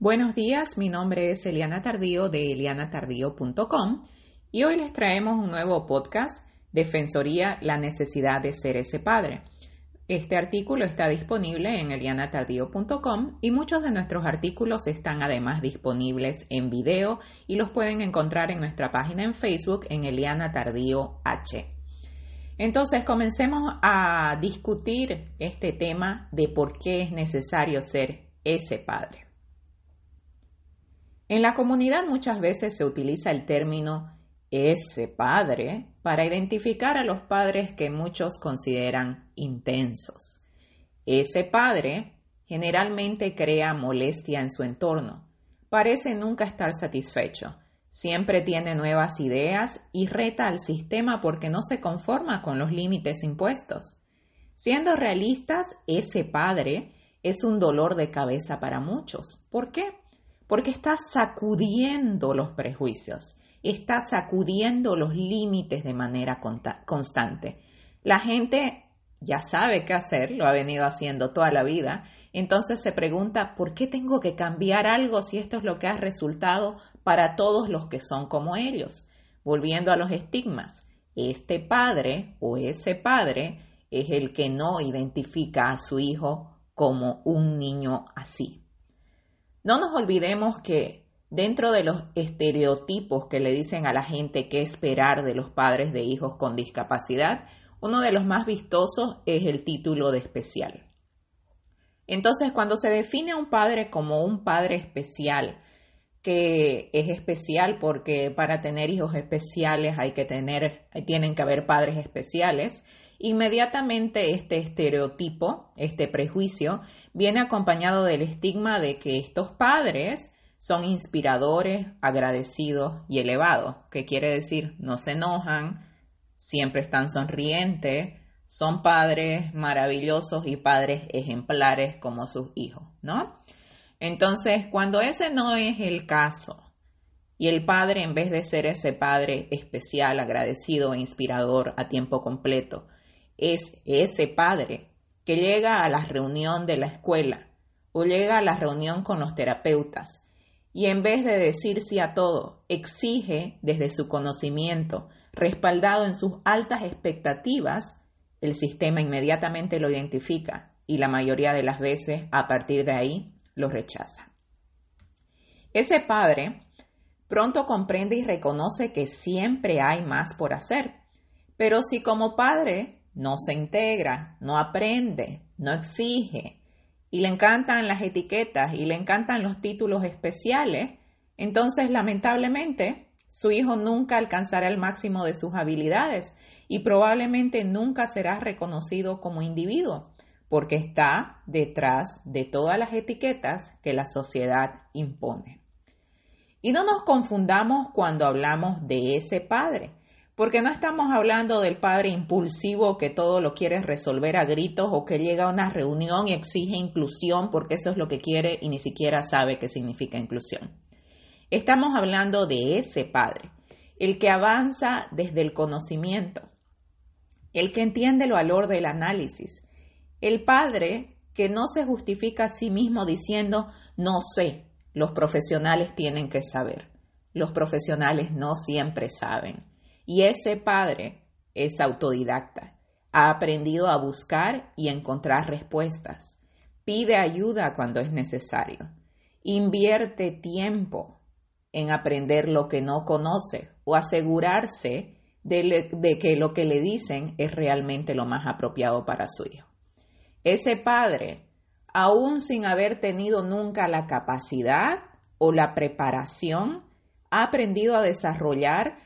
Buenos días, mi nombre es Eliana Tardío de elianatardío.com y hoy les traemos un nuevo podcast, Defensoría, la necesidad de ser ese padre. Este artículo está disponible en elianatardío.com y muchos de nuestros artículos están además disponibles en video y los pueden encontrar en nuestra página en Facebook en Eliana Tardío H. Entonces comencemos a discutir este tema de por qué es necesario ser ese padre. En la comunidad muchas veces se utiliza el término ese padre para identificar a los padres que muchos consideran intensos. Ese padre generalmente crea molestia en su entorno, parece nunca estar satisfecho, siempre tiene nuevas ideas y reta al sistema porque no se conforma con los límites impuestos. Siendo realistas, ese padre es un dolor de cabeza para muchos. ¿Por qué? Porque está sacudiendo los prejuicios, está sacudiendo los límites de manera constante. La gente ya sabe qué hacer, lo ha venido haciendo toda la vida, entonces se pregunta, ¿por qué tengo que cambiar algo si esto es lo que ha resultado para todos los que son como ellos? Volviendo a los estigmas, este padre o ese padre es el que no identifica a su hijo como un niño así. No nos olvidemos que dentro de los estereotipos que le dicen a la gente qué esperar de los padres de hijos con discapacidad, uno de los más vistosos es el título de especial. Entonces, cuando se define a un padre como un padre especial, que es especial porque para tener hijos especiales hay que tener, tienen que haber padres especiales, Inmediatamente este estereotipo, este prejuicio, viene acompañado del estigma de que estos padres son inspiradores, agradecidos y elevados, que quiere decir no se enojan, siempre están sonrientes, son padres maravillosos y padres ejemplares como sus hijos, ¿no? Entonces, cuando ese no es el caso, y el padre, en vez de ser ese padre especial, agradecido e inspirador a tiempo completo, es ese padre que llega a la reunión de la escuela o llega a la reunión con los terapeutas y en vez de decir sí a todo, exige desde su conocimiento, respaldado en sus altas expectativas, el sistema inmediatamente lo identifica y la mayoría de las veces a partir de ahí lo rechaza. Ese padre pronto comprende y reconoce que siempre hay más por hacer, pero si como padre no se integra, no aprende, no exige y le encantan las etiquetas y le encantan los títulos especiales, entonces lamentablemente su hijo nunca alcanzará el máximo de sus habilidades y probablemente nunca será reconocido como individuo porque está detrás de todas las etiquetas que la sociedad impone. Y no nos confundamos cuando hablamos de ese padre. Porque no estamos hablando del padre impulsivo que todo lo quiere resolver a gritos o que llega a una reunión y exige inclusión porque eso es lo que quiere y ni siquiera sabe qué significa inclusión. Estamos hablando de ese padre, el que avanza desde el conocimiento, el que entiende el valor del análisis, el padre que no se justifica a sí mismo diciendo no sé, los profesionales tienen que saber. Los profesionales no siempre saben. Y ese padre es autodidacta. Ha aprendido a buscar y encontrar respuestas. Pide ayuda cuando es necesario. Invierte tiempo en aprender lo que no conoce o asegurarse de, que lo que le dicen es realmente lo más apropiado para su hijo. Ese padre, aún sin haber tenido nunca la capacidad o la preparación, ha aprendido a desarrollar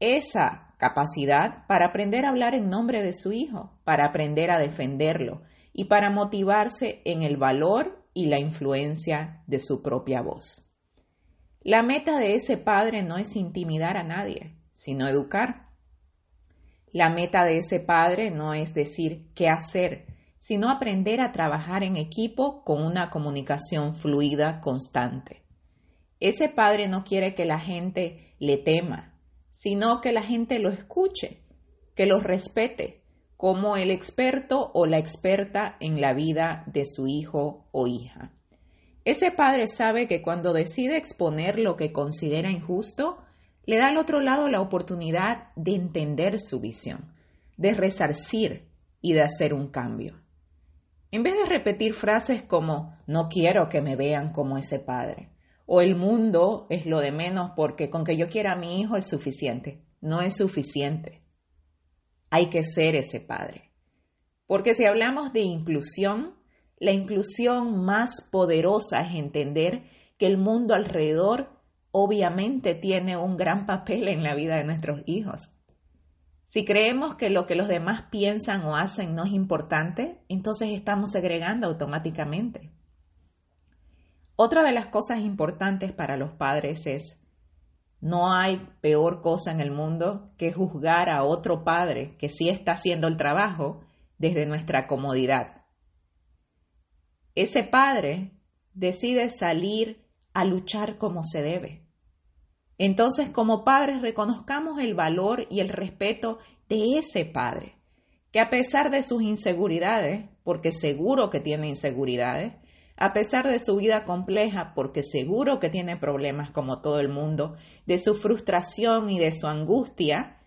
esa capacidad para aprender a hablar en nombre de su hijo, para aprender a defenderlo y para motivarse en el valor y la influencia de su propia voz. La meta de ese padre no es intimidar a nadie, sino educar. La meta de ese padre no es decir qué hacer, sino aprender a trabajar en equipo con una comunicación fluida constante. Ese padre no quiere que la gente le tema, sino que la gente lo escuche, que lo respete como el experto o la experta en la vida de su hijo o hija. Ese padre sabe que cuando decide exponer lo que considera injusto, le da al otro lado la oportunidad de entender su visión, de resarcir y de hacer un cambio. En vez de repetir frases como no quiero que me vean como ese padre, o el mundo es lo de menos porque con que yo quiera a mi hijo es suficiente, no es suficiente. Hay que ser ese padre. Porque si hablamos de inclusión, la inclusión más poderosa es entender que el mundo alrededor obviamente tiene un gran papel en la vida de nuestros hijos. Si creemos que lo que los demás piensan o hacen no es importante, entonces estamos segregando automáticamente. Otra de las cosas importantes para los padres es, no hay peor cosa en el mundo que juzgar a otro padre que sí está haciendo el trabajo desde nuestra comodidad. Ese padre decide salir a luchar como se debe. Entonces, como padres, reconozcamos el valor y el respeto de ese padre, que a pesar de sus inseguridades, porque seguro que tiene inseguridades, a pesar de su vida compleja, porque seguro que tiene problemas como todo el mundo, de su frustración y de su angustia,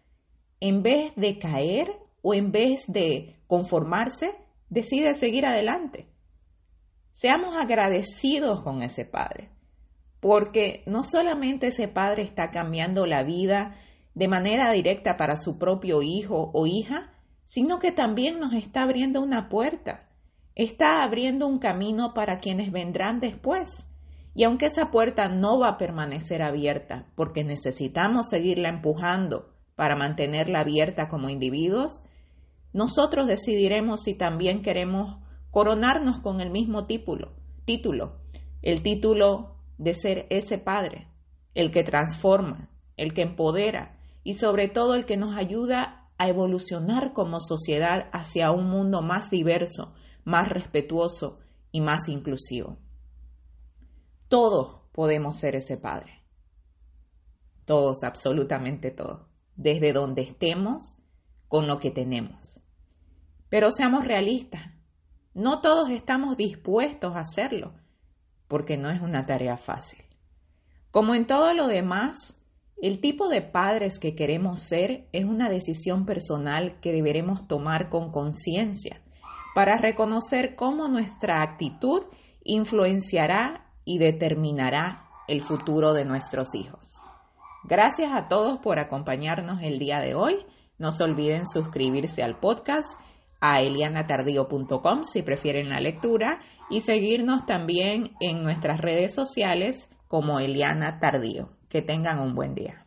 en vez de caer o en vez de conformarse, decide seguir adelante. Seamos agradecidos con ese Padre porque no solamente ese padre está cambiando la vida de manera directa para su propio hijo o hija, sino que también nos está abriendo una puerta, está abriendo un camino para quienes vendrán después. Y aunque esa puerta no va a permanecer abierta, porque necesitamos seguirla empujando para mantenerla abierta como individuos, nosotros decidiremos si también queremos coronarnos con el mismo título, el título de ser ese Padre, el que transforma, el que empodera y sobre todo el que nos ayuda a evolucionar como sociedad hacia un mundo más diverso, más respetuoso y más inclusivo. Todos podemos ser ese Padre. Todos, absolutamente todos. Desde donde estemos, con lo que tenemos. Pero seamos realistas. No todos estamos dispuestos a hacerlo porque no es una tarea fácil. Como en todo lo demás, el tipo de padres que queremos ser es una decisión personal que deberemos tomar con conciencia para reconocer cómo nuestra actitud influenciará y determinará el futuro de nuestros hijos. Gracias a todos por acompañarnos el día de hoy. No se olviden suscribirse al podcast a elianatardío.com si prefieren la lectura y seguirnos también en nuestras redes sociales como Eliana Tardío. Que tengan un buen día.